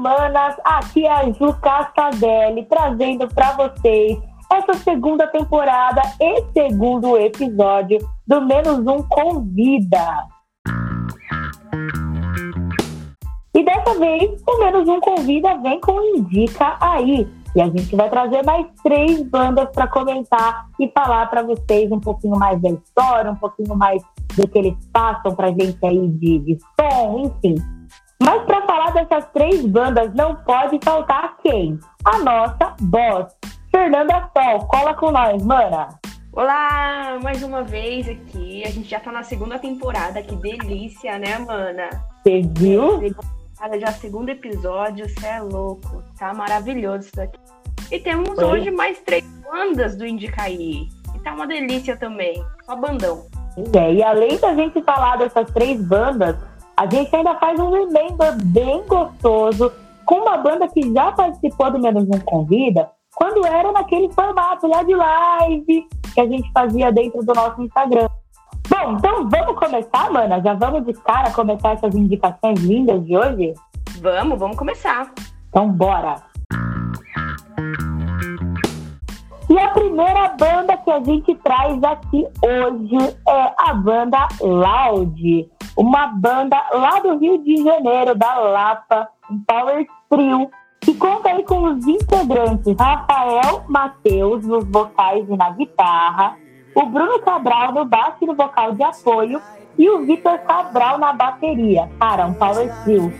manos e manas, aqui é a Ju Cascadelli trazendo para vocês essa segunda temporada e segundo episódio do Menos Um Convida. E dessa vez, o Menos Um Convida vem com Indica Aí. E a gente vai trazer mais três bandas para comentar e falar para vocês um pouquinho mais da história, um pouquinho mais do que eles passam para gente aí de, de som, enfim. Mas para falar dessas três bandas, não pode faltar quem? A nossa boss, Fernanda Sol. Cola com nós, mana. Olá, mais uma vez aqui. A gente já tá na segunda temporada, que delícia, né, mana? Você viu? Já segundo episódio, você é louco. Tá maravilhoso isso daqui. E temos Oi. hoje mais três bandas do Indicaí. E tá uma delícia também. Só bandão. É, e além da gente falar dessas três bandas, a gente ainda faz um remember bem gostoso com uma banda que já participou do Menos Um Convida, quando era naquele formato lá de live que a gente fazia dentro do nosso Instagram. Bom, então vamos começar, mana? Já vamos de cara começar essas indicações lindas de hoje? Vamos, vamos começar. Então bora! E a primeira banda que a gente traz aqui hoje é a banda Loud, uma banda lá do Rio de Janeiro, da Lapa, um power trio, que conta aí com os integrantes Rafael Matheus nos vocais e na guitarra, o Bruno Cabral no baixo e no vocal de apoio e o Vitor Cabral na bateria. Cara, um power trio.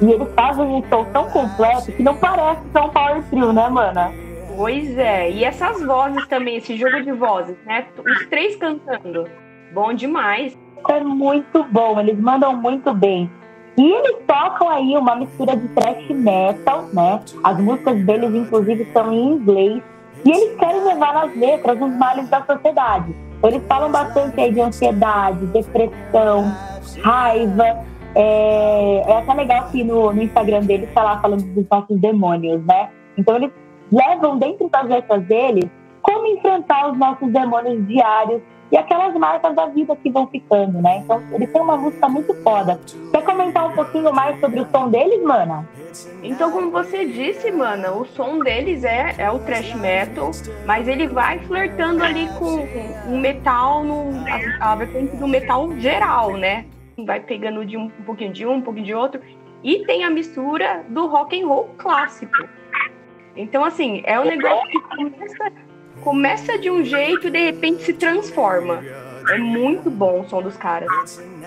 E eles fazem um som tão completo que não parece um power trio, né, mana? Pois é, e essas vozes também, esse jogo de vozes, né? Os três cantando. Bom demais. É muito bom, eles mandam muito bem. E eles tocam aí uma mistura de thrash metal, né? As músicas deles, inclusive, são em inglês. E eles querem levar nas letras os males da sociedade. Eles falam bastante aí de ansiedade, depressão, raiva. É, é até legal que no, no Instagram deles tá lá falando dos nossos demônios, né? Então eles levam dentro das letras deles como enfrentar os nossos demônios diários e aquelas marcas da vida que vão ficando, né? Então, eles têm uma música muito foda. Quer comentar um pouquinho mais sobre o som deles, mana? Então, como você disse, mana, o som deles é, é o thrash metal, mas ele vai flertando ali com o metal, no, a, a vertente do metal geral, né? Vai pegando de um, um pouquinho de um, um pouquinho de outro. E tem a mistura do rock and roll clássico. Então, assim, é um negócio que começa, começa de um jeito e de repente se transforma. É muito bom o som dos caras.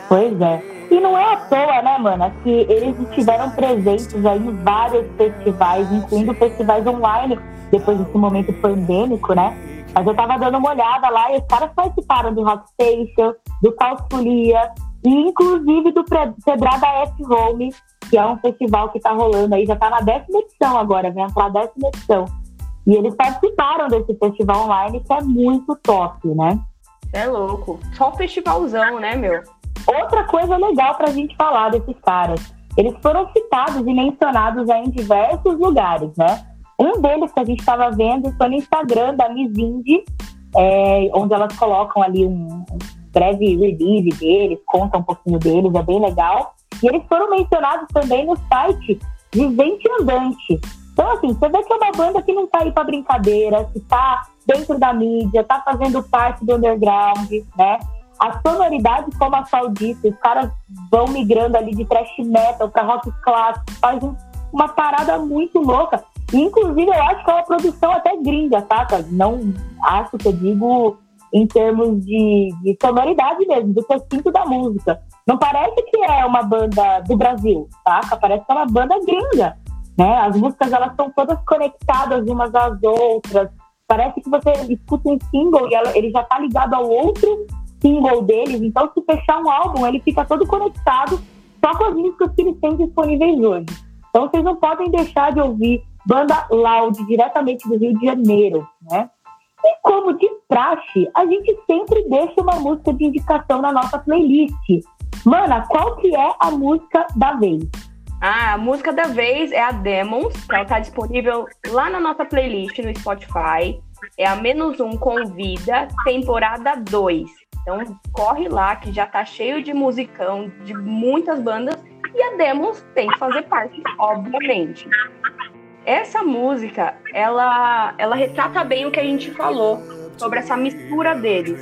Pois é. E não é à toa, né, mana, que eles estiveram presentes aí em vários festivais, incluindo festivais online, depois desse momento pandêmico, né? Mas eu tava dando uma olhada lá e os caras participaram do Rock Station, do Calçolia, e inclusive do Pedrada F Home, que é um festival que está rolando aí, já está na décima edição agora, vem para a décima edição. E eles participaram desse festival online, que é muito top, né? É louco. Só festivalzão, né, meu? Outra coisa legal para a gente falar desses caras. Eles foram citados e mencionados em diversos lugares, né? Um deles que a gente estava vendo foi no Instagram da Miss Indy, é, onde elas colocam ali um, um breve release deles, conta um pouquinho deles, é bem legal. E eles foram mencionados também no site Vivente Andante. Então, assim, você vê que é uma banda que não tá aí pra brincadeira, que tá dentro da mídia, tá fazendo parte do underground, né? A sonoridade, como a Sal disse, os caras vão migrando ali de thrash metal pra rock clássico, faz um, uma parada muito louca. inclusive, eu acho que é uma produção até gringa, saca? Não acho que eu digo em termos de, de sonoridade mesmo, do que eu sinto da música. Não parece que é uma banda do Brasil, tá? Parece que é uma banda gringa, né? As músicas, elas são todas conectadas umas às outras. Parece que você escuta um single e ela, ele já tá ligado ao outro single deles. Então, se fechar um álbum, ele fica todo conectado só com as músicas que eles têm disponíveis hoje. Então, vocês não podem deixar de ouvir Banda Loud, diretamente do Rio de Janeiro, né? E como de praxe, a gente sempre deixa uma música de indicação na nossa playlist. Mana, qual que é a música da vez? Ah, a música da vez é a Demons, que ela tá disponível lá na nossa playlist no Spotify. É a Menos Um Convida, temporada 2. Então corre lá que já tá cheio de musicão de muitas bandas e a Demons tem que fazer parte, obviamente. Essa música, ela, ela retrata bem o que a gente falou sobre essa mistura deles.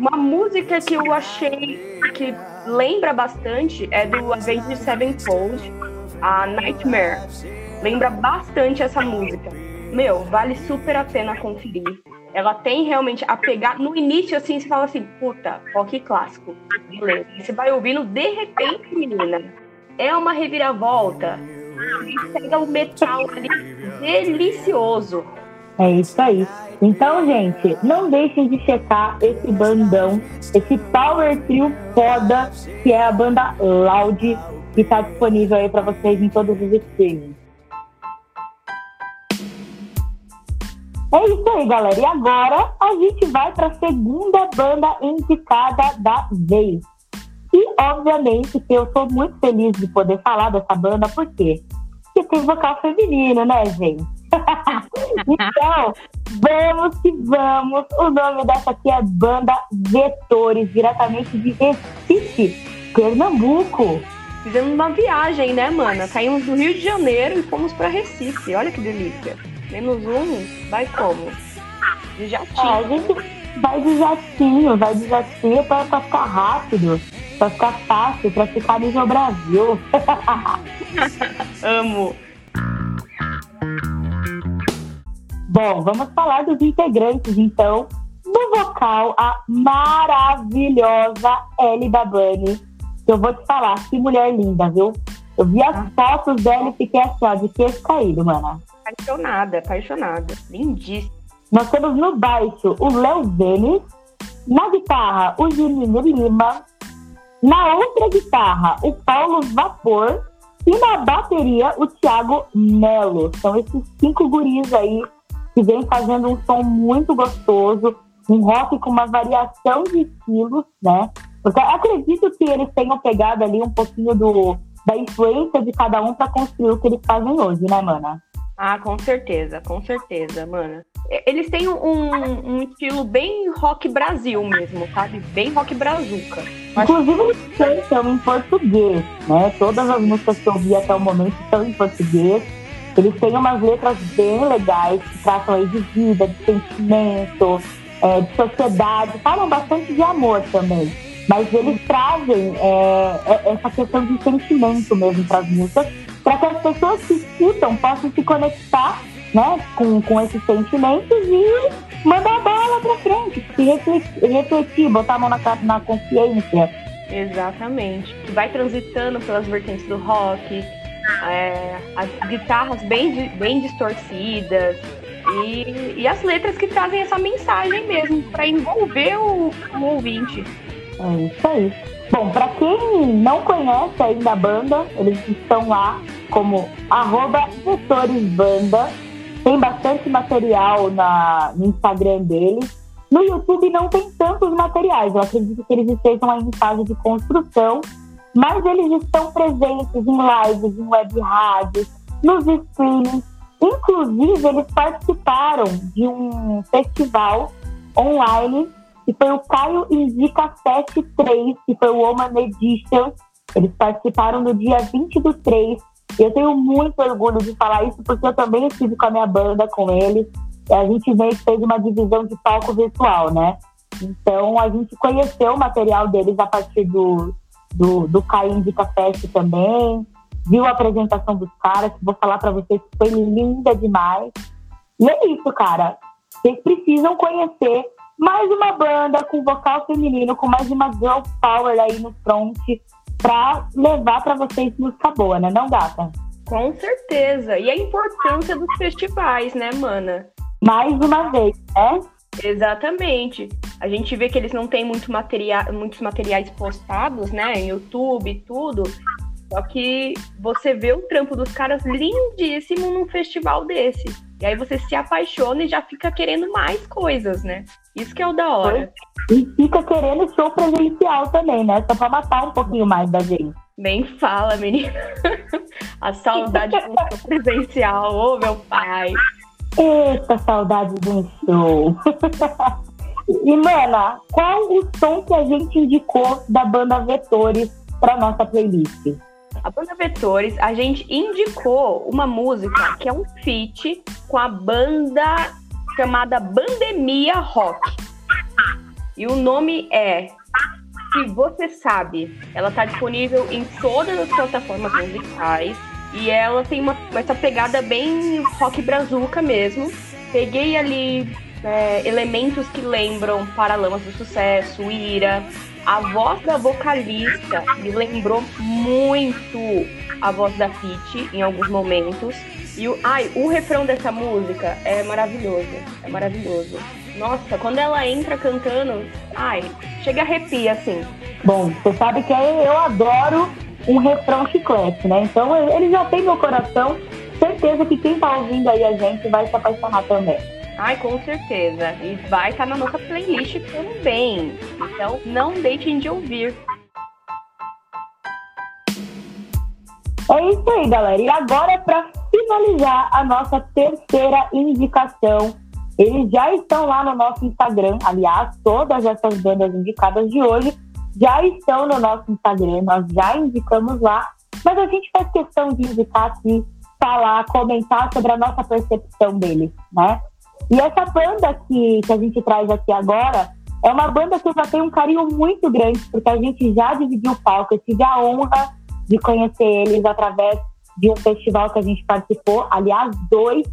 Uma música que eu achei que lembra bastante é do Avenged Sevenfold, a Nightmare. Lembra bastante essa música. Meu, vale super a pena conferir. Ela tem realmente a pegar. No início, assim, você fala assim, puta, rock clássico. Beleza. Você vai ouvindo, de repente, menina, é uma reviravolta. E pega o metal ali delicioso. É isso aí. Então, gente, não deixem de checar esse bandão, esse power trio foda, que é a banda Loud, que está disponível aí para vocês em todos os streamings. É isso aí, galera. E agora a gente vai para a segunda banda indicada da vez. E, obviamente, que eu estou muito feliz de poder falar dessa banda? Porque tem vocal feminino, né, gente? então, vamos que vamos. O nome dessa aqui é Banda Vetores, diretamente de Recife, Pernambuco. Fizemos uma viagem, né, mana? Saímos do Rio de Janeiro e fomos para Recife. Olha que delícia. Menos um, vai como? De jatinho. É, a gente vai de jatinho, vai de jatinho pra, pra ficar rápido, pra ficar fácil, pra ficar nível Brasil. Amo. Bom, vamos falar dos integrantes, então. No vocal, a maravilhosa Ellie Babani. Eu vou te falar, que mulher linda, viu? Eu vi as fotos dela e fiquei assim, ó, de queixo caído, mano. Apaixonada, apaixonada. Lindíssima. Nós temos no baixo o Léo Vênis, na guitarra o Juninho Lima, na outra guitarra o Paulo Vapor e na bateria o Thiago Melo. São esses cinco guris aí que vem fazendo um som muito gostoso, um rock com uma variação de estilos, né? Porque acredito que eles tenham pegado ali um pouquinho do, da influência de cada um para construir o que eles fazem hoje, né, mana? Ah, com certeza, com certeza, mana. Eles têm um, um estilo bem rock Brasil mesmo, sabe? Bem rock brazuca. Inclusive, eles cantam em português, né? Todas as músicas que eu vi até o momento estão em português. Eles têm umas letras bem legais que tratam aí de vida, de sentimento, é, de sociedade, falam bastante de amor também. Mas eles trazem é, é essa questão de sentimento mesmo para as músicas, para que as pessoas que escutam possam se conectar né, com, com esses sentimentos e mandar a bola para frente, se refletir, refletir, botar a mão na, na consciência. Exatamente. Que vai transitando pelas vertentes do rock, é, as guitarras bem, bem distorcidas e, e as letras que trazem essa mensagem mesmo para envolver o, o ouvinte. É isso aí. Bom, para quem não conhece ainda a banda, eles estão lá como arroba Banda. Tem bastante material na, no Instagram deles. No YouTube não tem tantos materiais. Eu acredito que eles estejam em fase de construção. Mas eles estão presentes em lives, em web rádios, nos streamings. Inclusive, eles participaram de um festival online que foi o Caio Indica Fest 3, que foi o Woman Edition. Eles participaram no dia 20 do 3. Eu tenho muito orgulho de falar isso, porque eu também estive com a minha banda, com eles. A gente meio que fez uma divisão de palco virtual, né? Então, a gente conheceu o material deles a partir do, do, do Caio Indica Fest também. Viu a apresentação dos caras, que vou falar para vocês que foi linda demais. E é isso, cara. Vocês precisam conhecer mais uma banda com vocal feminino, com mais uma girl power aí no front, pra levar para vocês música boa, né, não, gata? Com certeza. E a importância dos festivais, né, mana? Mais uma vez, né? Exatamente. A gente vê que eles não têm muito material, muitos materiais postados, né, em YouTube e tudo. Só que você vê o trampo dos caras lindíssimo num festival desse. E aí você se apaixona e já fica querendo mais coisas, né? Isso que é o da hora. E fica querendo show presencial também, né? Só pra matar um pouquinho mais da gente. Nem fala, menina. A saudade do show presencial, ô meu pai. Eita, saudade de um show. e, mana, qual o som que a gente indicou da banda Vetores pra nossa playlist? a banda Vetores, a gente indicou uma música que é um feat com a banda chamada Bandemia Rock. E o nome é Se Você Sabe. Ela está disponível em todas as plataformas musicais. E ela tem uma, essa pegada bem rock brazuca mesmo. Peguei ali é, elementos que lembram Paralamas do Sucesso, Ira. A voz da vocalista me lembrou muito a voz da Pete em alguns momentos. E o, ai, o refrão dessa música é maravilhoso. É maravilhoso. Nossa, quando ela entra cantando, ai, chega a arrepia, assim. Bom, você sabe que eu adoro um refrão chiclete, né? Então ele já tem meu coração. Certeza que quem tá ouvindo aí a gente vai se apaixonar também. Ai, com certeza. E vai estar tá na nossa playlist também. Então não deixem de ouvir. É isso aí, galera. E agora, para finalizar a nossa terceira indicação, eles já estão lá no nosso Instagram. Aliás, todas essas bandas indicadas de hoje já estão no nosso Instagram. Nós já indicamos lá. Mas a gente faz questão de indicar aqui, falar, comentar sobre a nossa percepção deles, né? E essa banda que, que a gente traz aqui agora é uma banda que eu já tenho um carinho muito grande, porque a gente já dividiu o palco. Eu tive a honra de conhecer eles através de um festival que a gente participou, aliás, dois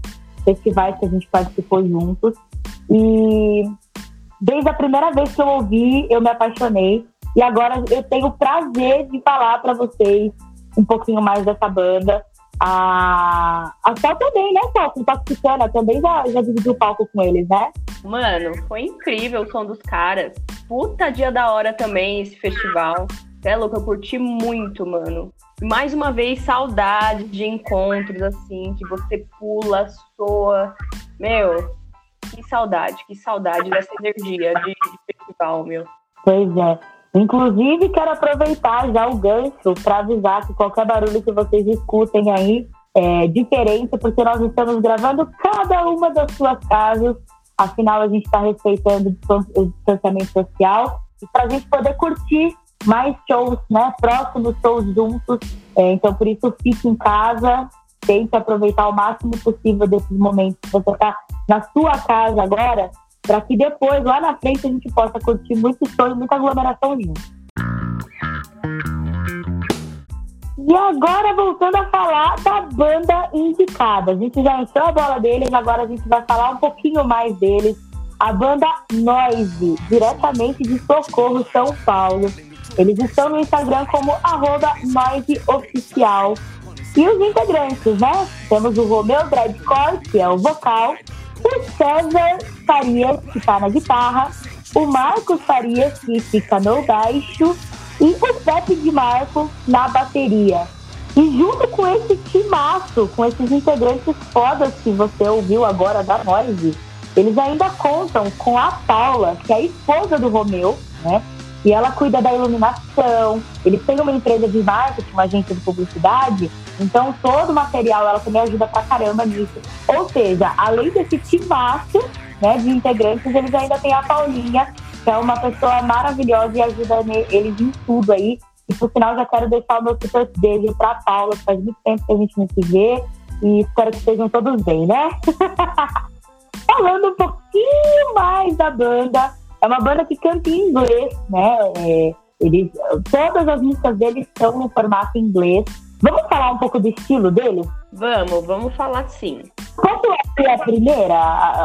festivais que a gente participou juntos. E desde a primeira vez que eu ouvi, eu me apaixonei. E agora eu tenho o prazer de falar para vocês um pouquinho mais dessa banda. A, a Sol também, né, Sol? Com Toxicana também já, já dividiu o palco com eles, né? Mano, foi incrível o som dos caras. Puta dia da hora também esse festival. É louco, eu curti muito, mano. Mais uma vez, saudade de encontros assim, que você pula, soa. Meu, que saudade, que saudade dessa energia de, de festival, meu. Pois é. Inclusive, quero aproveitar já o gancho para avisar que qualquer barulho que vocês escutem aí é diferente, porque nós estamos gravando cada uma das suas casas. Afinal, a gente está respeitando o distanciamento social e para a gente poder curtir mais shows, né? Próximos shows juntos. É, então, por isso, fique em casa, tente aproveitar o máximo possível desses momentos que você está na sua casa agora, para que depois, lá na frente, a gente possa curtir muito show e muita aglomeração junto. E agora, voltando a falar da banda indicada. A gente já entrou a bola deles, agora a gente vai falar um pouquinho mais deles. A banda Noise, diretamente de Socorro, São Paulo. Eles estão no Instagram como arroba. E os integrantes, né? Temos o Romeu Dreadcore, que é o vocal, o César Farias, que está na guitarra, o Marcos Farias, que fica no baixo, e o Pepe de Marco na bateria. E junto com esse timaço, com esses integrantes fodas que você ouviu agora da Noise, eles ainda contam com a Paula, que é a esposa do Romeu, né? E ela cuida da iluminação. Ele tem uma empresa de marketing, uma agência de publicidade. Então, todo o material ela também ajuda pra caramba nisso. Ou seja, além desse timaço né, de integrantes, eles ainda tem a Paulinha, que é uma pessoa maravilhosa e ajuda eles em tudo aí. E por final, já quero deixar o meu super beijo pra Paula, que faz muito tempo que a gente não se vê. E espero que estejam todos bem, né? Falando um pouquinho mais da banda, é uma banda que canta em inglês, né? É, eles, todas as músicas deles estão no formato inglês. Vamos falar um pouco do estilo deles? Vamos, vamos falar sim. Posso abrir a primeira?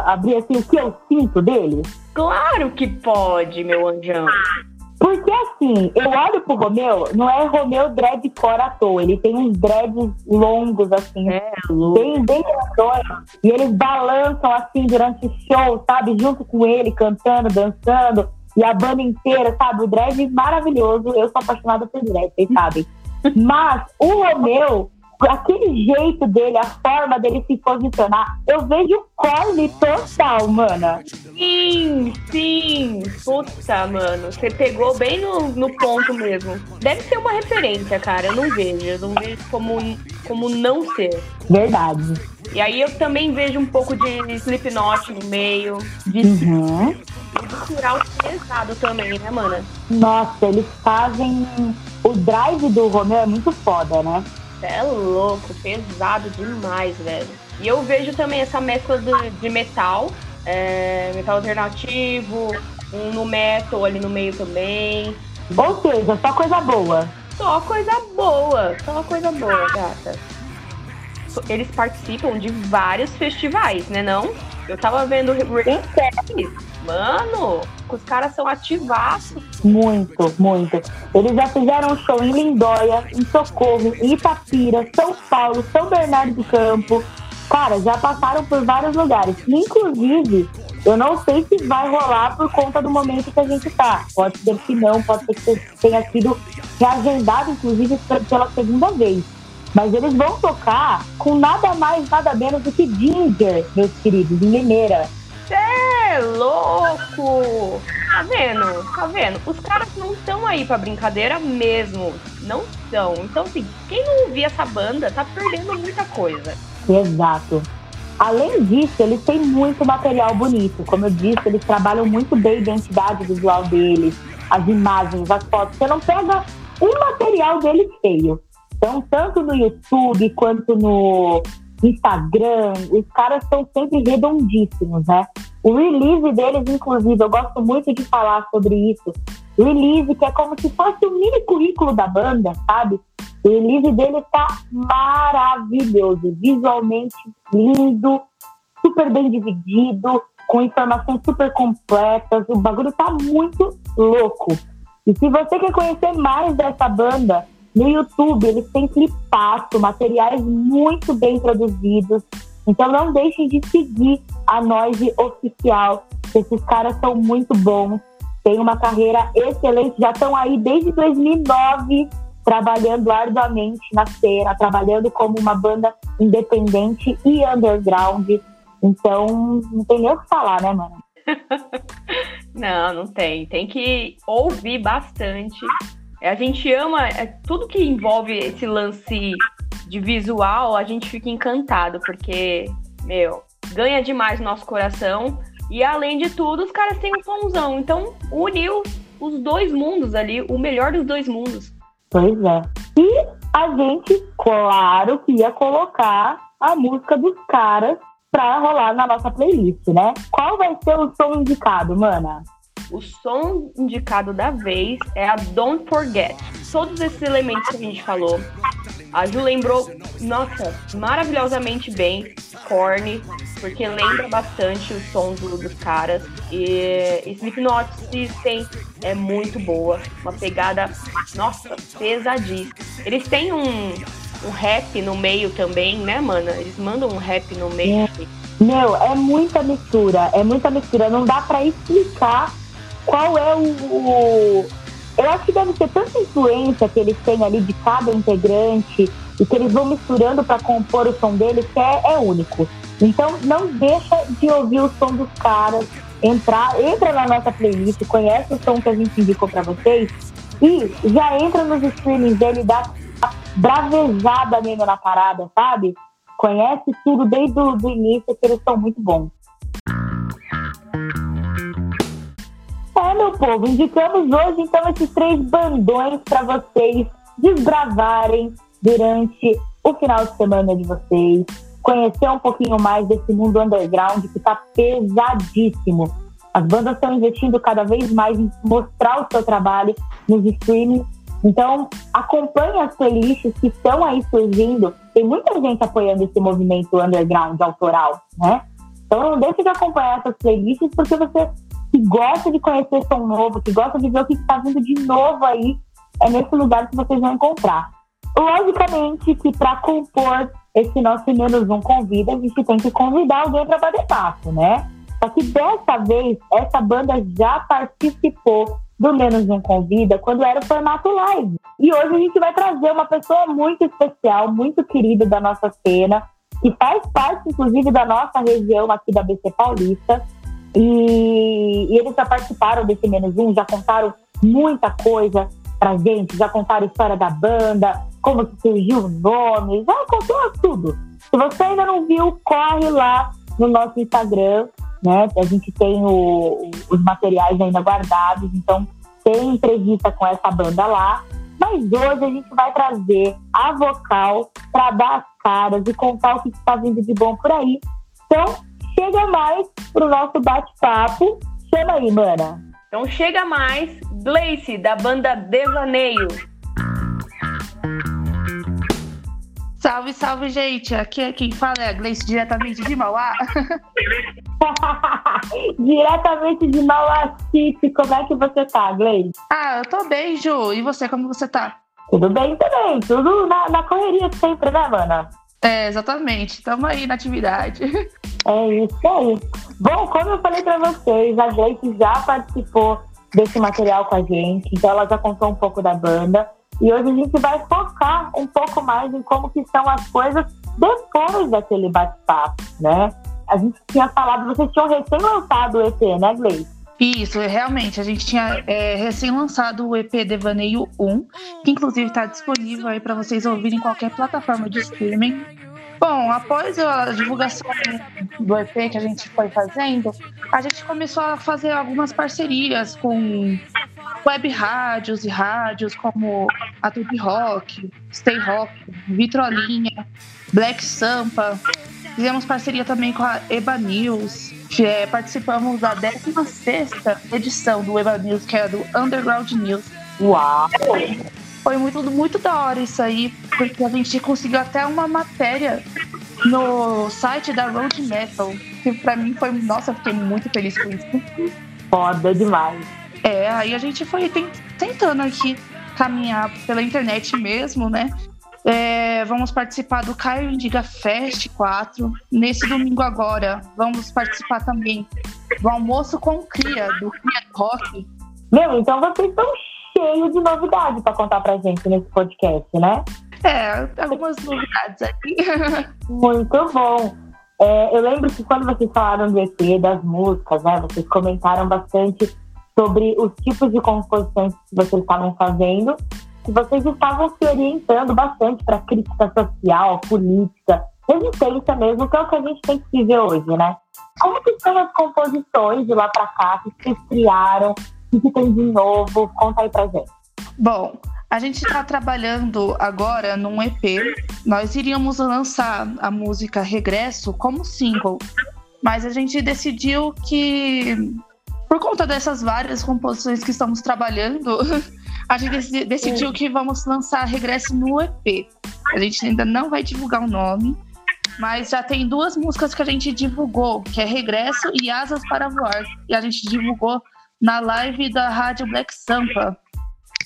Abrir assim o que eu sinto deles? Claro que pode, meu anjão. Porque assim, eu olho pro Romeu, não é Romeu dreadcore à toa. Ele tem uns dreads longos, assim, é, bem, bem grandões. E eles balançam assim durante o show, sabe? Junto com ele, cantando, dançando. E a banda inteira, sabe? O dread maravilhoso. Eu sou apaixonada por dread, vocês sabem. Mas o Romeu, aquele jeito dele, a forma dele se posicionar, eu vejo corne total, mana. Sim, sim. Puta, mano. Você pegou bem no, no ponto mesmo. Deve ser uma referência, cara. Eu não vejo. Eu não vejo como, como não ser. Verdade. E aí eu também vejo um pouco de Slipknot no meio. De uhum. E do pesado também, né, mana? Nossa, eles fazem o o drive do Romeu é muito foda, né? É louco, pesado demais, velho. E eu vejo também essa mescla de, de metal, é, metal alternativo, um no metal ali no meio também. Ou seja, só coisa boa. Só coisa boa, só coisa boa, gata. Eles participam de vários festivais, né não? Eu tava vendo Mano, os caras são ativados. Muito, muito. Eles já fizeram show em Lindóia, em Socorro, em Itapira, São Paulo, São Bernardo do Campo. Cara, já passaram por vários lugares. Inclusive, eu não sei se vai rolar por conta do momento que a gente tá. Pode ser que não, pode ser que tenha sido reagendado, inclusive, pela segunda vez. Mas eles vão tocar com nada mais, nada menos do que Ginger, meus queridos, em Mineira. Cê é louco! Tá vendo? Tá vendo? Os caras não estão aí pra brincadeira mesmo. Não estão. Então, assim, quem não ouvir essa banda tá perdendo muita coisa. Exato. Além disso, eles têm muito material bonito. Como eu disse, eles trabalham muito bem a identidade visual deles, as imagens, as fotos. Você não pega um material deles feio. Então, tanto no YouTube quanto no Instagram, os caras estão sempre redondíssimos, né? O release deles, inclusive, eu gosto muito de falar sobre isso. Release que é como se fosse o mini currículo da banda, sabe? O release dele está maravilhoso, visualmente lindo, super bem dividido, com informações super completas. O bagulho tá muito louco. E se você quer conhecer mais dessa banda, no YouTube, eles têm clipaço, materiais muito bem produzidos. Então não deixem de seguir a Noise Oficial. Esses caras são muito bons, têm uma carreira excelente, já estão aí desde 2009 trabalhando arduamente na cena, trabalhando como uma banda independente e underground. Então, não tem nem o que falar, né, mano? não, não tem. Tem que ouvir bastante a gente ama é, tudo que envolve esse lance de visual, a gente fica encantado, porque, meu, ganha demais o nosso coração. E além de tudo, os caras têm um somzão. Então, uniu os dois mundos ali, o melhor dos dois mundos. Pois é. E a gente, claro, que ia colocar a música dos caras pra rolar na nossa playlist, né? Qual vai ser o som indicado, mana? O som indicado da vez é a Don't Forget. Todos esses elementos que a gente falou. A Ju lembrou, nossa, maravilhosamente bem Korn, porque lembra bastante o som do, dos caras. E Slipknot System é muito boa, uma pegada, nossa, pesadíssima. Eles têm um, um rap no meio também, né, mana? Eles mandam um rap no meio. É. Meu, é muita mistura, é muita mistura. Não dá para explicar qual é o, o, Eu acho que deve ser tanta influência que eles têm ali de cada integrante e que eles vão misturando para compor o som deles que é, é único. Então não deixa de ouvir o som dos caras, entrar, entra na nossa playlist, conhece o som que a gente indicou para vocês e já entra nos streamings dele dá bravejada mesmo na parada, sabe? Conhece tudo desde o início, que eles são muito bons. É, meu povo, indicamos hoje então esses três bandões para vocês desbravarem durante o final de semana de vocês, conhecer um pouquinho mais desse mundo underground que está pesadíssimo. As bandas estão investindo cada vez mais em mostrar o seu trabalho nos streaming. Então, acompanhe as playlists que estão aí surgindo. Tem muita gente apoiando esse movimento underground autoral, né? Então, não deixe de acompanhar essas playlists, porque você que gosta de conhecer som novo, que gosta de ver o que está vindo de novo aí, é nesse lugar que vocês vão encontrar. Logicamente que para compor esse nosso menos um convida, a gente tem que convidar alguém para bater papo, né? Só que dessa vez, essa banda já participou do Menos Um Convida quando era o formato live. E hoje a gente vai trazer uma pessoa muito especial, muito querida da nossa cena, que faz parte, inclusive, da nossa região aqui da BC Paulista, e, e, eles já participaram desse Menos Um, já contaram muita coisa pra gente, já contaram a história da banda, como que surgiu o nome, já contou tudo. Se você ainda não viu, corre lá no nosso Instagram, né? A gente tem o, os materiais ainda guardados, então tem entrevista com essa banda lá. Mas hoje a gente vai trazer a vocal para dar as caras e contar o que está vindo de bom por aí. Então, chega mais pro nosso bate-papo. Chama aí, mana. Então chega mais, Gleice, da banda Devaneio. Salve, salve, gente. Aqui é quem fala é a Gleice, diretamente de Mauá. diretamente de Mauá City. Como é que você tá, Gleice? Ah, eu tô bem, Ju. E você, como você tá? Tudo bem também. Tudo na, na correria sempre, né, mana? É, exatamente. Estamos aí na atividade. É isso aí. Bom, como eu falei para vocês, a Gleice já participou desse material com a gente, então ela já contou um pouco da banda. E hoje a gente vai focar um pouco mais em como que são as coisas depois daquele bate-papo, né? A gente tinha falado, vocês tinham recém-lançado o EP, né, Gleice? Isso, realmente. A gente tinha é, recém-lançado o EP Devaneio 1, que inclusive está disponível aí para vocês ouvirem em qualquer plataforma de streaming. Bom, após a divulgação do EP que a gente foi fazendo, a gente começou a fazer algumas parcerias com web rádios e rádios como a Tube Rock, Stay Rock, Vitrolinha, Black Sampa. Fizemos parceria também com a Eba News. É, participamos da 16 edição do Eba News, que é do Underground News. Uau! Foi muito, muito da hora isso aí, porque a gente conseguiu até uma matéria no site da Road Metal, que pra mim foi. Nossa, eu fiquei muito feliz com isso. Foda demais. É, aí a gente foi tentando aqui caminhar pela internet mesmo, né? É, vamos participar do Caio Indiga Fest 4. Nesse domingo agora, vamos participar também do Almoço com Cria, do Cria Rock. Meu, então vocês estão cheio de novidades para contar pra gente nesse podcast, né? É, algumas novidades aqui. Muito bom. É, eu lembro que quando vocês falaram do EP, das músicas, né, vocês comentaram bastante sobre os tipos de composições que vocês estavam fazendo, que vocês estavam se orientando bastante para crítica social, política, resistência mesmo, que é o que a gente tem que viver hoje, né? Como que são as composições de lá para cá que vocês criaram o que tem de novo? Conta aí pra gente. Bom, a gente está trabalhando agora num EP. Nós iríamos lançar a música Regresso como single, mas a gente decidiu que, por conta dessas várias composições que estamos trabalhando, a gente decidiu que vamos lançar Regresso no EP. A gente ainda não vai divulgar o nome, mas já tem duas músicas que a gente divulgou, que é Regresso e Asas para Voar. E a gente divulgou na live da Rádio Black Sampa.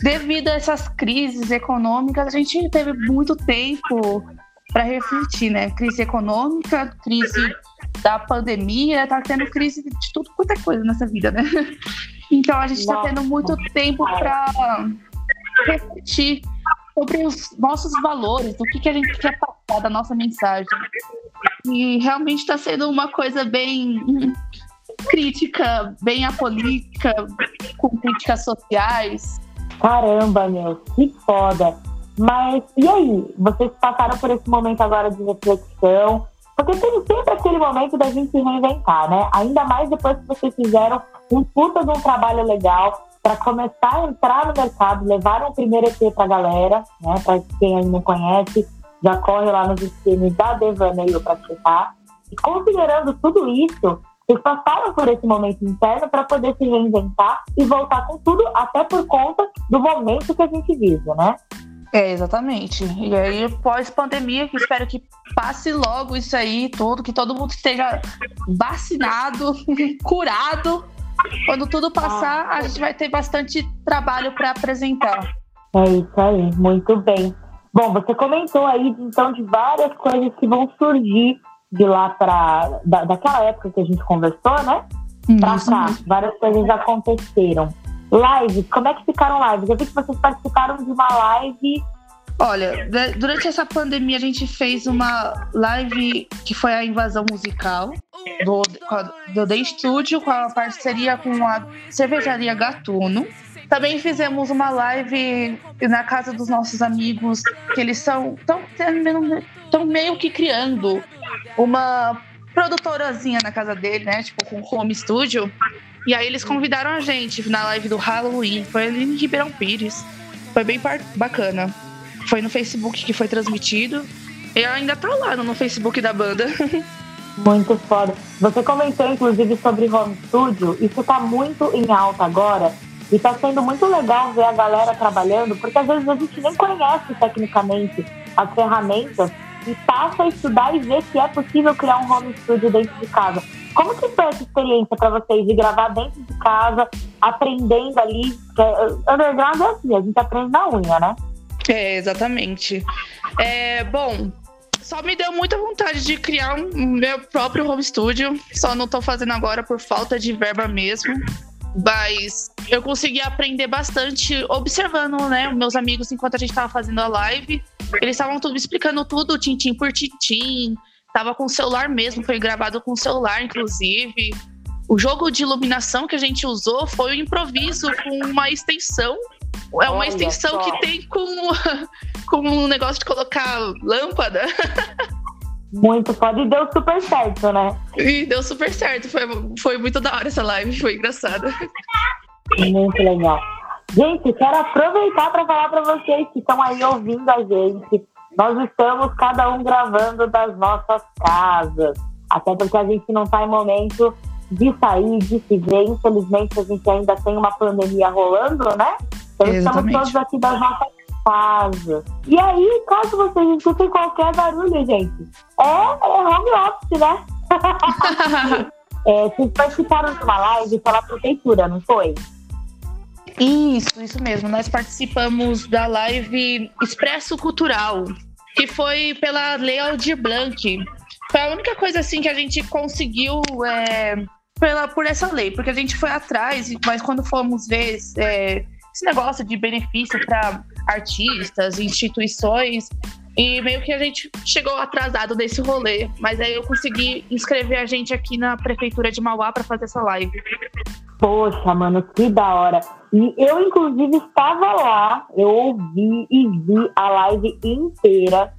Devido a essas crises econômicas, a gente teve muito tempo para refletir, né? Crise econômica, crise da pandemia, tá tendo crise de tudo quanto é coisa nessa vida, né? Então a gente está tendo muito tempo para refletir sobre os nossos valores, o que, que a gente quer passar da nossa mensagem. E realmente está sendo uma coisa bem crítica bem apolítica, com críticas sociais. Caramba, meu, que foda. Mas e aí? Vocês passaram por esse momento agora de reflexão? Porque tem sempre aquele momento da gente se reinventar, né? Ainda mais depois que vocês fizeram um puta de um trabalho legal para começar a entrar no mercado, levaram o primeiro EP pra galera, né? Para quem ainda não conhece, já corre lá nos streams da Devaneio para escutar. E considerando tudo isso, eles passaram por esse momento interno para poder se reinventar e voltar com tudo, até por conta do momento que a gente vive, né? É, exatamente. E aí, pós-pandemia, que espero que passe logo isso aí, tudo, que todo mundo esteja vacinado, curado. Quando tudo passar, a gente vai ter bastante trabalho para apresentar. É isso aí, muito bem. Bom, você comentou aí, então, de várias coisas que vão surgir de lá para da, daquela época que a gente conversou, né? Para cá, várias coisas aconteceram. Lives, como é que ficaram lives? Eu vi que vocês participaram de uma live. Olha, durante essa pandemia a gente fez uma live que foi a invasão musical do, do The Studio com a parceria com a cervejaria Gatuno. Também fizemos uma live na casa dos nossos amigos, que eles são tão meio que criando uma produtorazinha na casa dele, né? Tipo, com home studio. E aí eles convidaram a gente na live do Halloween. Foi ali em Ribeirão Pires. Foi bem bacana. Foi no Facebook que foi transmitido. E ainda tá lá no Facebook da banda. Muito foda. Você comentou, inclusive, sobre home studio. Isso tá muito em alta agora. E tá sendo muito legal ver a galera trabalhando, porque às vezes a gente nem conhece tecnicamente as ferramentas e passa a estudar e ver se é possível criar um home studio dentro de casa. Como que foi essa experiência para vocês de gravar dentro de casa, aprendendo ali? Uh, underground é assim, a gente aprende na unha, né? É, exatamente. É, bom, só me deu muita vontade de criar um meu próprio home studio. Só não tô fazendo agora por falta de verba mesmo. Mas eu consegui aprender bastante observando, né, meus amigos enquanto a gente tava fazendo a live. Eles estavam tudo explicando tudo, tintim por tintim. Tava com o celular mesmo, foi gravado com o celular, inclusive. O jogo de iluminação que a gente usou foi o um improviso com uma extensão. É uma Olha extensão só. que tem com, com um negócio de colocar lâmpada. Muito foda e deu super certo, né? E deu super certo. Foi, foi muito da hora essa live, foi engraçada. Muito legal. Gente, quero aproveitar para falar para vocês que estão aí ouvindo a gente. Nós estamos cada um gravando das nossas casas. Até porque a gente não está em momento de sair, de se ver. Infelizmente, a gente ainda tem uma pandemia rolando, né? Então, estamos todos aqui das nossas casa. E aí, caso vocês escutem qualquer barulho, gente, é, é home office, né? é, vocês participaram de uma live pela prefeitura, não foi? Isso, isso mesmo. Nós participamos da live Expresso Cultural, que foi pela Lei Aldir Blanc. Foi a única coisa assim que a gente conseguiu é, pela, por essa lei, porque a gente foi atrás, mas quando fomos ver é, esse negócio de benefício para artistas, instituições, e meio que a gente chegou atrasado nesse rolê, mas aí eu consegui inscrever a gente aqui na prefeitura de Mauá para fazer essa live. Poxa, mano, que da hora. E eu, inclusive, estava lá, eu ouvi e vi a live inteira.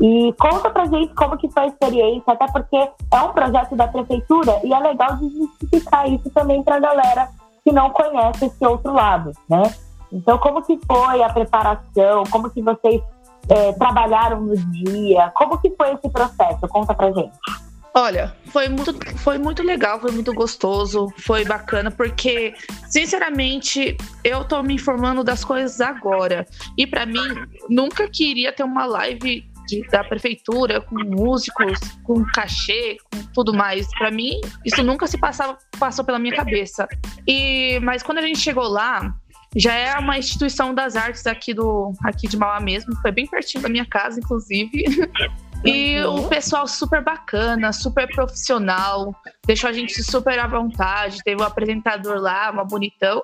E conta pra gente como que foi a experiência, até porque é um projeto da prefeitura e é legal justificar isso também pra galera que não conhece esse outro lado, né? Então, como que foi a preparação? Como que vocês é, trabalharam no dia? Como que foi esse processo? Conta pra gente. Olha, foi muito, foi muito legal, foi muito gostoso, foi bacana, porque, sinceramente, eu tô me informando das coisas agora. E para mim, nunca queria ter uma live de, da prefeitura com músicos, com cachê, com tudo mais. Para mim, isso nunca se passava, passou pela minha cabeça. E, mas quando a gente chegou lá, já é uma instituição das artes aqui, do, aqui de Mauá mesmo, foi bem pertinho da minha casa, inclusive. E uhum. o pessoal super bacana, super profissional, deixou a gente super à vontade. Teve um apresentador lá, uma bonitão.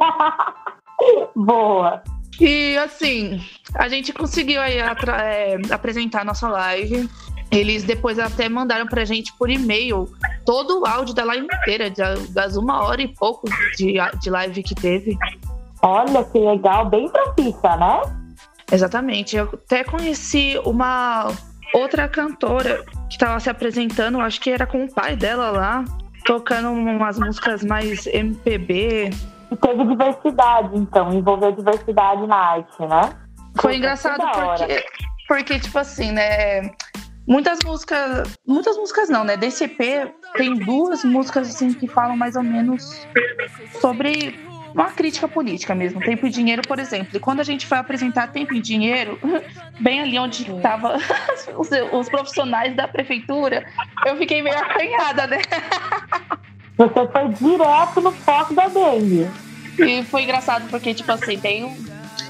Boa! E assim, a gente conseguiu aí é, apresentar a nossa live. Eles depois até mandaram pra gente por e-mail todo o áudio da live inteira, das uma hora e pouco de, de live que teve. Olha que legal, bem profissa, né? Exatamente. Eu até conheci uma outra cantora que estava se apresentando, acho que era com o pai dela lá, tocando umas músicas mais MPB. E teve diversidade, então, envolveu diversidade na arte, né? Foi engraçado porque, porque, tipo assim, né? Muitas músicas. Muitas músicas não, né? EP tem duas músicas assim que falam mais ou menos sobre uma crítica política mesmo. Tempo e dinheiro, por exemplo. E quando a gente foi apresentar Tempo e Dinheiro, bem ali onde estavam os, os, profissionais da prefeitura, eu fiquei meio acanhada, né? Você foi direto no foco da dengue. E foi engraçado porque, tipo assim, tem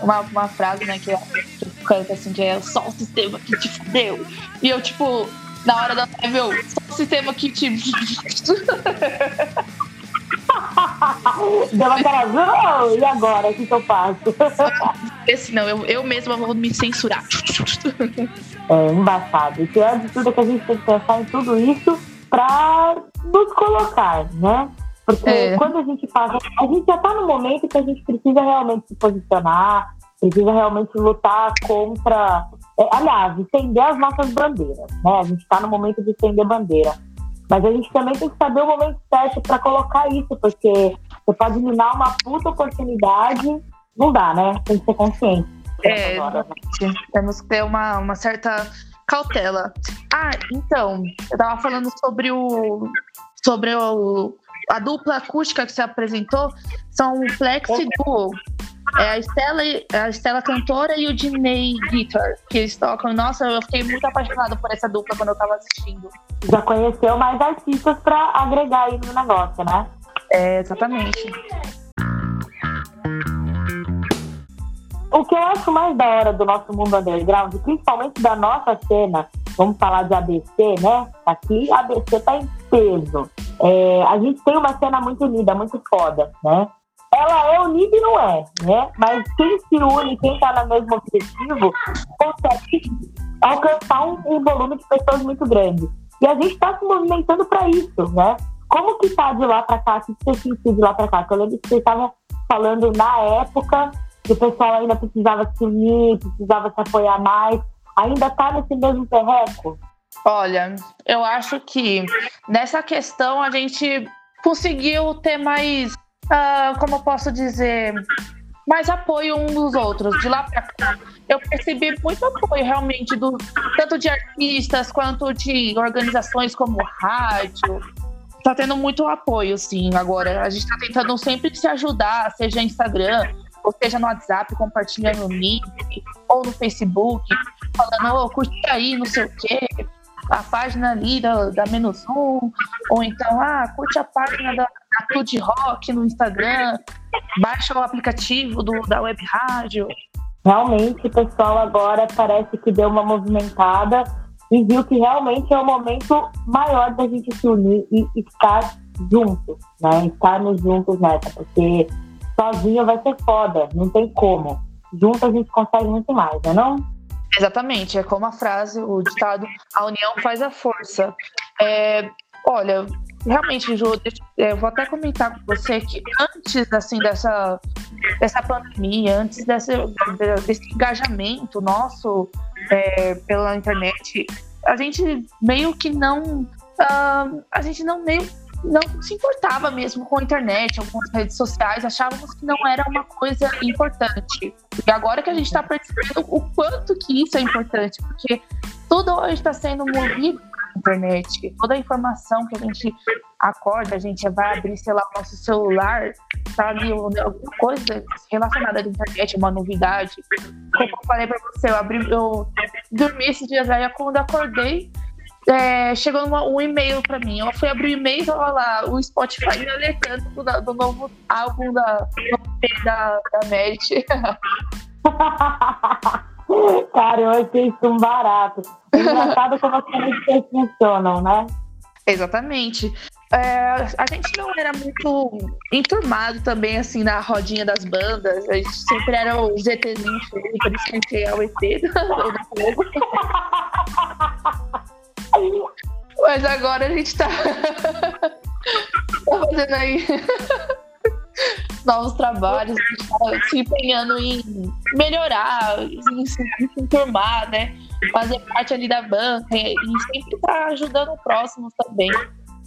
uma, uma frase, né, que, que canta assim, que é só o sistema que te fudeu. E eu, tipo, na hora da live, eu, só o sistema que te. Deu aquela. Oh, e agora? O que, eu faço? Esse não, eu, eu mesma vou me censurar. É embaçado. E pior de tudo é que a gente tem que pensar em tudo isso pra nos colocar, né? Porque é. quando a gente faz. A gente já tá no momento que a gente precisa realmente se posicionar, precisa realmente lutar contra. É, aliás, estender as nossas bandeiras, né? A gente está no momento de estender bandeira. Mas a gente também tem que saber o momento certo para colocar isso, porque você pode minar uma puta oportunidade não dá, né? Tem que ser consciente. É, temos que ter uma, uma certa cautela. Ah, então, eu tava falando sobre o. sobre o, a dupla acústica que você apresentou, são o Flex e Duo. É a Estela, a Estela cantora e o Diney Guitar, que eles tocam. Nossa, eu fiquei muito apaixonada por essa dupla quando eu tava assistindo. Já conheceu mais artistas para agregar aí no negócio, né? É, exatamente. O que eu acho mais da hora do nosso mundo underground, principalmente da nossa cena, vamos falar de ABC, né? Aqui, ABC tá em peso. É, a gente tem uma cena muito unida, muito foda, né? Ela é unida e não é, né? Mas quem se une, quem tá no mesmo objetivo, consegue alcançar um, um volume de pessoas muito grande. E a gente está se movimentando para isso, né? Como que tá de lá para cá? O que você sentiu de lá para cá? eu lembro que vocês estavam falando na época que o pessoal ainda precisava se unir, precisava se apoiar mais. Ainda tá nesse mesmo terreco? Olha, eu acho que nessa questão a gente conseguiu ter mais, uh, como eu posso dizer, mais apoio uns dos outros. De lá para cá, eu percebi muito apoio realmente, do, tanto de artistas quanto de organizações como rádio. Tá tendo muito apoio, sim. Agora, a gente tá tentando sempre se ajudar, seja Instagram, ou seja no WhatsApp, compartilhando o link, ou no Facebook, falando, oh, curte aí, não sei o quê, a página ali da, da Menos Um, ou então, ah, curte a página da Tude Rock no Instagram, baixa o aplicativo do, da Web Rádio. Realmente, o pessoal agora parece que deu uma movimentada e viu que realmente é o momento maior da gente se unir e estar juntos, né? Estarmos juntos nessa, porque sozinho vai ser foda, não tem como. Junto a gente consegue muito mais, né não? Exatamente, é como a frase, o ditado, a união faz a força. É, olha, realmente, Ju, é, eu vou até comentar com você que antes assim dessa, dessa pandemia, antes desse, desse engajamento nosso é, pela internet, a gente meio que não. Uh, a gente não meio não se importava mesmo com a internet, algumas redes sociais, achávamos que não era uma coisa importante. E agora que a gente está percebendo o quanto que isso é importante, porque tudo hoje está sendo movido internet, toda a informação que a gente acorda, a gente vai abrir, sei lá, o nosso celular, tá ali alguma coisa relacionada à internet, uma novidade. Como eu falei para você, eu abri, eu dormi esses dias aí, quando acordei, é, chegou uma, um e-mail para mim. Eu fui abrir o e-mail tava lá o Spotify me alertando do, do novo álbum da, da, da Merit. Cara, eu achei isso um barato. Engraçado como as coisas funcionam, né? Exatamente. É, a gente não era muito enturmado também, assim, na rodinha das bandas. A gente sempre era o ZTzinho, por isso que a gente é o ET do fogo. Mas agora a gente tá, tá fazendo aí novos trabalhos, a gente tá se empenhando em melhorar, se informar, né? Fazer parte ali da banca e sempre tá ajudando o próximo também.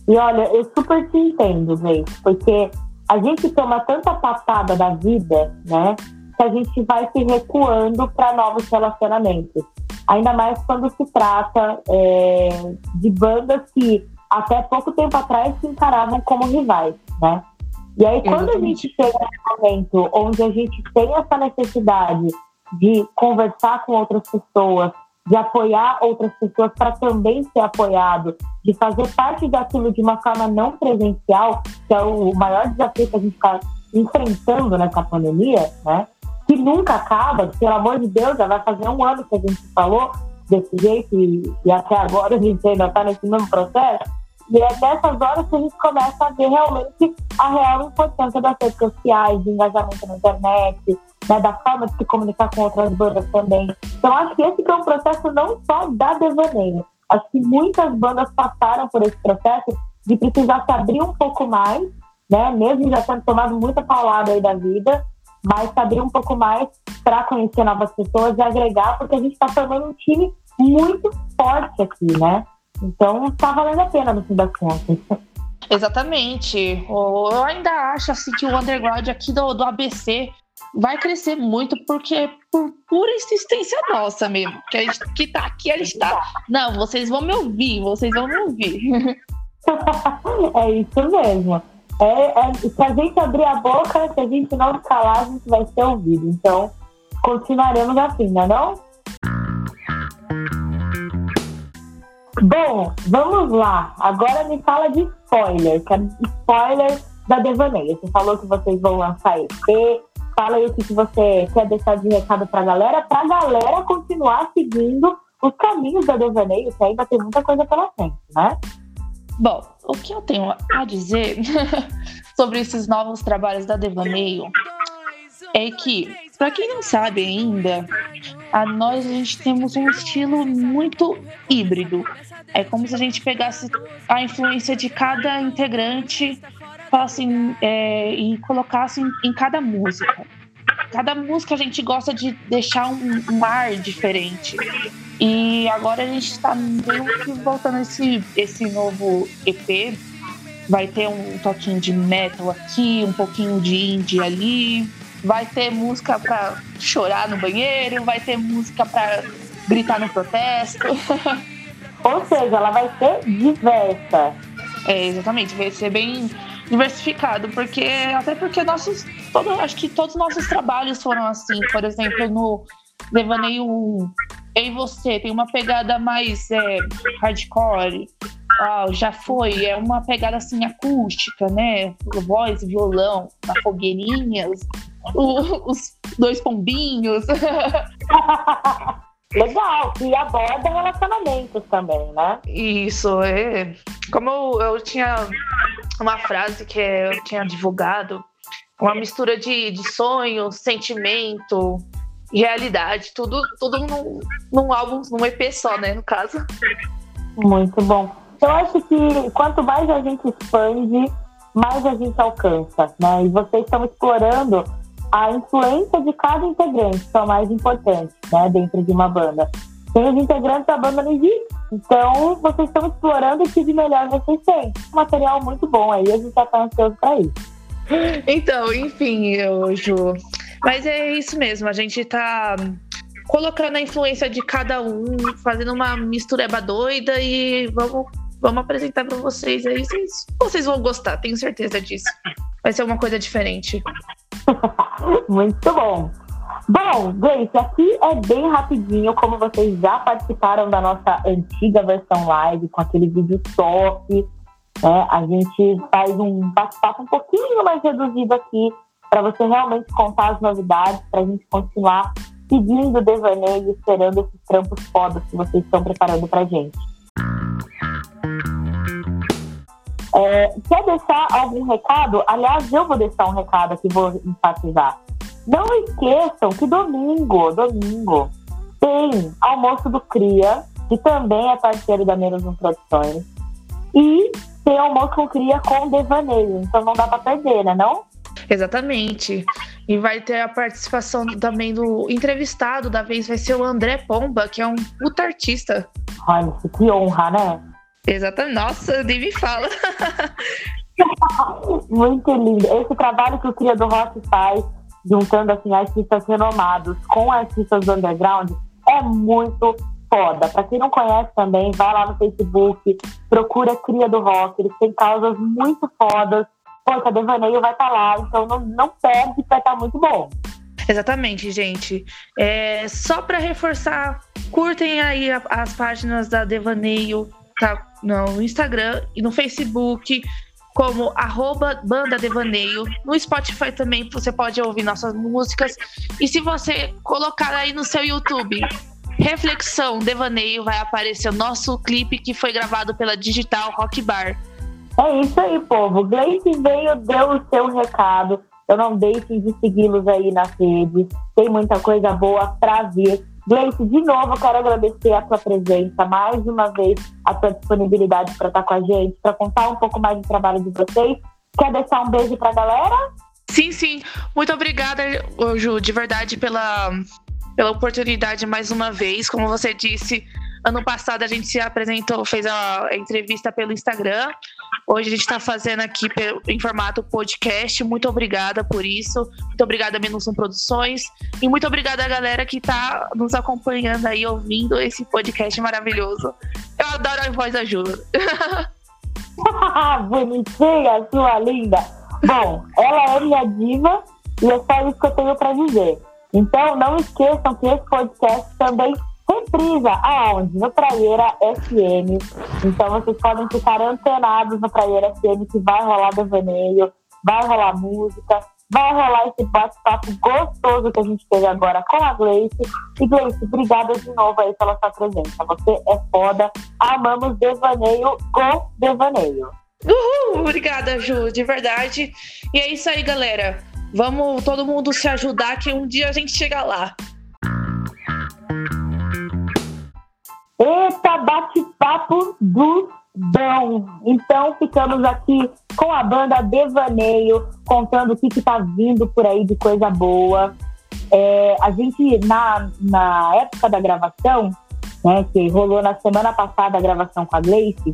E olha, eu super te entendo, gente, porque a gente toma tanta patada da vida, né? Que a gente vai se recuando para novos relacionamentos ainda mais quando se trata é, de bandas que até pouco tempo atrás se encaravam como rivais, né? E aí, quando a gente chega num momento onde a gente tem essa necessidade de conversar com outras pessoas, de apoiar outras pessoas para também ser apoiado, de fazer parte daquilo de uma forma não presencial, que é o maior desafio que a gente está enfrentando nessa pandemia, né? que nunca acaba, pelo amor de Deus, já vai fazer um ano que a gente falou desse jeito e, e até agora a gente ainda está nesse mesmo processo. E é nessas horas que a gente começa a ver realmente a real importância das redes sociais, de engajamento na internet, né, da forma de se comunicar com outras bandas também. Então, acho que esse é um processo não só da Devaneio. Acho que muitas bandas passaram por esse processo de precisar se abrir um pouco mais, né, mesmo já tendo tomado muita paulada aí da vida, mas saber um pouco mais para conhecer novas pessoas e agregar, porque a gente está formando um time muito forte aqui, né? Então está valendo a pena no fim das contas. Exatamente. Eu ainda acho assim que o underground aqui do, do ABC vai crescer muito porque por pura insistência nossa mesmo. Que a gente que tá aqui, a gente tá. Não, vocês vão me ouvir, vocês vão me ouvir. é isso mesmo. É, é, se a gente abrir a boca, se a gente não calar, a gente vai ser ouvido. Então, continuaremos assim, não é não? Bom, vamos lá. Agora me fala de spoiler. Quero spoiler da Devaneio. Você falou que vocês vão lançar EP. Fala aí o que você quer deixar de recado pra galera, pra galera continuar seguindo os caminhos da Devaneio, que ainda tem muita coisa pela frente, né? Bom, o que eu tenho a dizer sobre esses novos trabalhos da Devaneio é que, para quem não sabe ainda, a nós a gente temos um estilo muito híbrido. É como se a gente pegasse a influência de cada integrante assim, é, e colocasse em, em, cada música. Cada música a gente gosta de deixar um, um ar diferente. E agora a gente está meio que voltando esse, esse novo EP. Vai ter um toquinho de metal aqui, um pouquinho de indie ali. Vai ter música para chorar no banheiro, vai ter música para gritar no protesto. Ou seja, ela vai ser diversa. É, exatamente, vai ser bem diversificado, porque até porque nossos, todo, acho que todos os nossos trabalhos foram assim. Por exemplo, no Devaneio 1, eu e você tem uma pegada mais é, hardcore. Ah, já foi, é uma pegada assim acústica, né? Voz, violão, na fogueirinhas, o, os dois pombinhos. Legal, e aborda relacionamentos também, né? Isso, é. Como eu, eu tinha uma frase que eu tinha divulgado, uma mistura de, de sonho, sentimento, realidade, tudo, tudo num, num álbum, num EP só, né, no caso. Muito bom. Eu acho que quanto mais a gente expande, mais a gente alcança, né? E vocês estão explorando a influência de cada integrante, que é o mais importante, né, dentro de uma banda. Sem os integrantes, a banda não existe. Então, vocês estão explorando o que de melhor vocês têm. Um material muito bom aí, a gente já tá ansioso pra isso. Então, enfim, eu, Ju. Mas é isso mesmo, a gente tá colocando a influência de cada um, fazendo uma mistureba doida e vamos, vamos apresentar para vocês aí. Vocês, vocês vão gostar, tenho certeza disso. Vai ser uma coisa diferente. Muito bom. Bom, Grace, aqui é bem rapidinho, como vocês já participaram da nossa antiga versão live, com aquele vídeo top, né? A gente faz um bate-papo um pouquinho mais reduzido aqui, para você realmente contar as novidades, para a gente continuar seguindo o devaneio e esperando esses trampos fodas que vocês estão preparando para gente. É, quer deixar algum recado? Aliás, eu vou deixar um recado aqui, vou enfatizar. Não esqueçam que domingo, domingo, tem almoço do Cria, que também é parceiro da Menos Um Produções. E tem almoço com Cria com devaneio, então não dá para perder, né não? Exatamente. E vai ter a participação também do entrevistado da vez, vai ser o André Pomba, que é um puta artista. Olha, que honra, né? Exatamente. Nossa, nem me fala. Muito lindo. Esse trabalho que o Cria do Rock faz, juntando assim, artistas renomados com artistas do underground, é muito foda. Pra quem não conhece também, vai lá no Facebook, procura Cria do Rock. Eles têm causas muito fodas. Poxa, Devaneio vai estar tá lá, então não, não perde, vai estar tá muito bom. Exatamente, gente. É, só para reforçar, curtem aí a, as páginas da Devaneio, tá no Instagram e no Facebook como arroba Banda Devaneio. No Spotify também você pode ouvir nossas músicas. E se você colocar aí no seu YouTube Reflexão Devaneio, vai aparecer o nosso clipe que foi gravado pela Digital Rock Bar. É isso aí, povo. Gleice veio, deu o seu recado. Eu não deixe de segui-los aí nas redes. Tem muita coisa boa pra vir. Gleice, de novo, eu quero agradecer a sua presença, mais uma vez, a sua disponibilidade para estar com a gente, para contar um pouco mais do trabalho de vocês. Quer deixar um beijo para a galera? Sim, sim. Muito obrigada, Ju, de verdade, pela, pela oportunidade mais uma vez. Como você disse, Ano passado a gente se apresentou, fez a entrevista pelo Instagram. Hoje a gente está fazendo aqui em formato podcast. Muito obrigada por isso. Muito obrigada, Menusum Produções. E muito obrigada a galera que está nos acompanhando aí, ouvindo esse podcast maravilhoso. Eu adoro a voz da Ju. Bonitinha, sua linda. Bom, ela é minha diva e é só isso que eu tenho para dizer. Então, não esqueçam que esse podcast também reprisa aonde? No Praieira FM. Então, vocês podem ficar antenados no Praieira FM que vai rolar devaneio, vai rolar música, vai rolar esse bate-papo gostoso que a gente teve agora com a Gleice. E Gleice, obrigada de novo aí pela sua presença. Você é foda. Amamos devaneio com devaneio. Uhul! Obrigada, Ju, de verdade. E é isso aí, galera. Vamos todo mundo se ajudar que um dia a gente chega lá. Bate-papo do bom. Então ficamos aqui com a banda Devaneio, contando o que está vindo por aí de coisa boa. É, a gente, na, na época da gravação, né, que rolou na semana passada a gravação com a Gleice,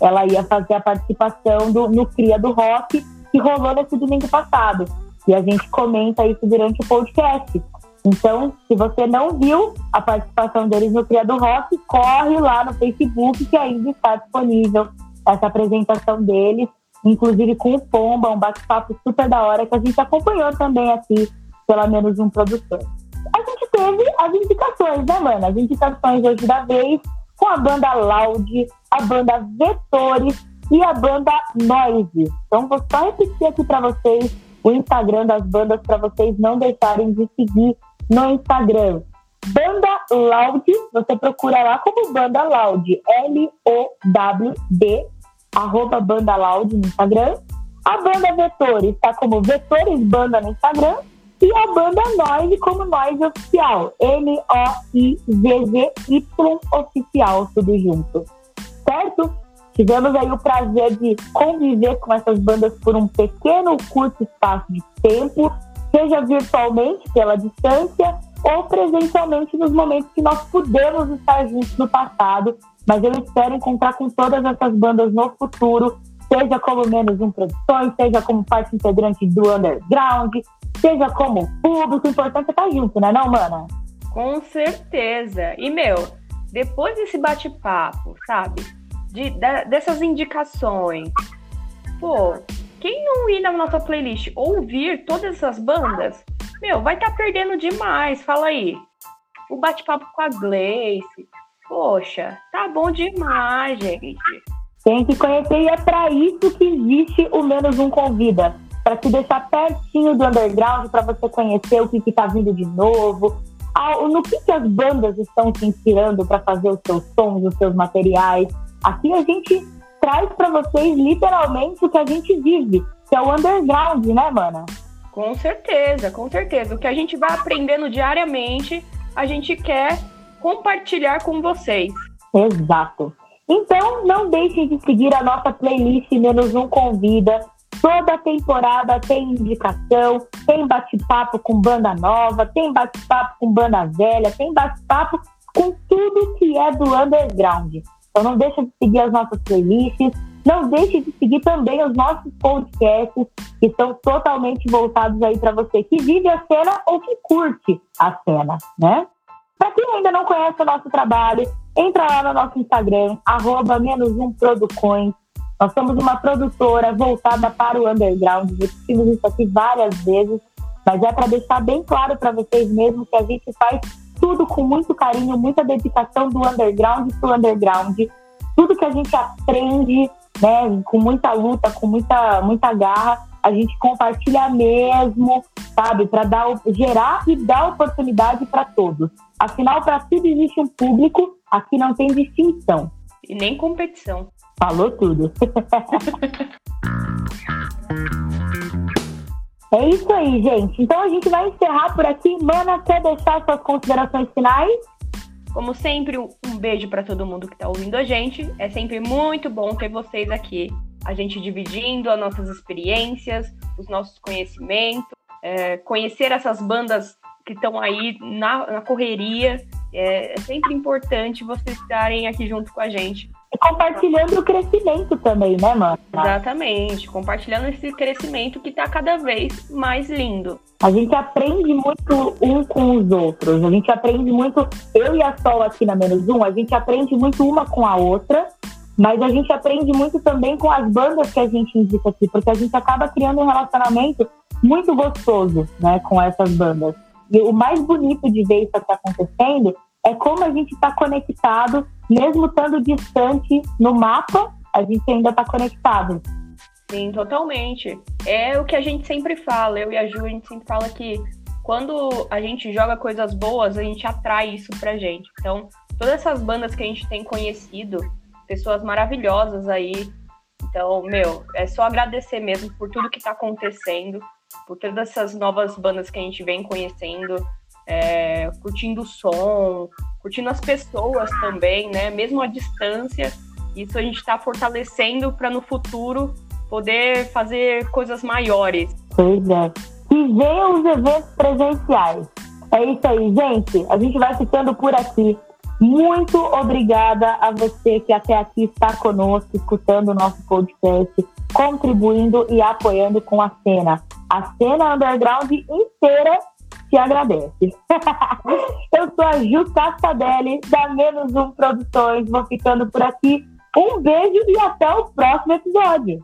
ela ia fazer a participação do, no Cria do Rock, que rolou nesse domingo passado. E a gente comenta isso durante o podcast. Então, se você não viu a participação deles no Cria do Rock, corre lá no Facebook que ainda está disponível essa apresentação deles, inclusive com o Pomba, um bate-papo super da hora que a gente acompanhou também aqui, pelo menos um produtor. A gente teve as indicações, né, mano? As indicações hoje da vez com a banda Loud, a banda Vetores e a banda Noise. Então, vou só repetir aqui para vocês o Instagram das bandas para vocês não deixarem de seguir no Instagram. Banda Loud, você procura lá como Banda Loud, L-O-W-D, arroba Banda Loud no Instagram. A banda Vetores está como Vetores Banda no Instagram. E a banda Noise como Noise Oficial, N-O-I-Z-Z-Y Oficial, tudo junto. Certo? Tivemos aí o prazer de conviver com essas bandas por um pequeno, curto espaço de tempo, seja virtualmente pela distância ou presencialmente nos momentos que nós pudemos estar juntos no passado. Mas eu espero encontrar com todas essas bandas no futuro, seja como menos um produções, seja como parte integrante do underground, seja como público. O importante é estar junto, né, não, mana? Com certeza. E, meu, depois desse bate-papo, sabe? De, de, dessas indicações. Pô, quem não ir na nossa playlist ouvir todas essas bandas, meu, vai estar tá perdendo demais. Fala aí. O bate-papo com a Gleice. Poxa, tá bom demais, gente. Tem que conhecer e é para isso que existe o Menos Um Convida. Para te deixar pertinho do underground, para você conhecer o que está vindo de novo, no que, que as bandas estão se inspirando para fazer os seus sons, os seus materiais. Aqui a gente traz para vocês literalmente o que a gente vive, que é o underground, né, mana? Com certeza, com certeza. O que a gente vai aprendendo diariamente, a gente quer compartilhar com vocês. Exato. Então, não deixem de seguir a nossa playlist Menos Um Convida. Toda temporada tem indicação, tem bate-papo com banda nova, tem bate-papo com banda velha, tem bate-papo com tudo que é do underground. Então não deixe de seguir as nossas playlists, não deixe de seguir também os nossos podcasts, que estão totalmente voltados aí para você que vive a cena ou que curte a cena, né? Para quem ainda não conhece o nosso trabalho, entra lá no nosso Instagram, arroba menos um. Nós somos uma produtora voltada para o underground, repetimos isso aqui várias vezes, mas é para deixar bem claro para vocês mesmo que a gente faz tudo com muito carinho, muita dedicação do underground para underground. Tudo que a gente aprende, né, com muita luta, com muita, muita garra, a gente compartilha mesmo, sabe, para dar gerar e dar oportunidade para todos. Afinal, para tudo existe um público, aqui não tem distinção. E nem competição. Falou tudo. É isso aí, gente. Então a gente vai encerrar por aqui. Mana, quer deixar suas considerações finais? Como sempre, um beijo para todo mundo que está ouvindo a gente. É sempre muito bom ter vocês aqui. A gente dividindo as nossas experiências, os nossos conhecimentos, é, conhecer essas bandas que estão aí na, na correria. É, é sempre importante vocês estarem aqui junto com a gente. E compartilhando o crescimento também, né, mano? Exatamente, compartilhando esse crescimento que está cada vez mais lindo. A gente aprende muito um com os outros. A gente aprende muito, eu e a Sol aqui na Menos Um, a gente aprende muito uma com a outra, mas a gente aprende muito também com as bandas que a gente indica aqui, porque a gente acaba criando um relacionamento muito gostoso, né, com essas bandas. E o mais bonito de ver isso aqui acontecendo é como a gente está conectado, mesmo estando distante no mapa, a gente ainda está conectado. Sim, totalmente. É o que a gente sempre fala, eu e a Ju, a gente sempre fala que quando a gente joga coisas boas, a gente atrai isso pra gente. Então, todas essas bandas que a gente tem conhecido, pessoas maravilhosas aí. Então, meu, é só agradecer mesmo por tudo que tá acontecendo por todas essas novas bandas que a gente vem conhecendo, é, curtindo o som, curtindo as pessoas também, né? Mesmo à distância, isso a gente está fortalecendo para no futuro poder fazer coisas maiores. Pois é. E venham os eventos presenciais. É isso aí, gente. A gente vai ficando por aqui. Muito obrigada a você que até aqui está conosco, escutando o nosso podcast, contribuindo e apoiando com a cena. A cena underground inteira te agradece. Eu sou a Ju Cascadelli, da Menos Um Produções. Vou ficando por aqui. Um beijo e até o próximo episódio.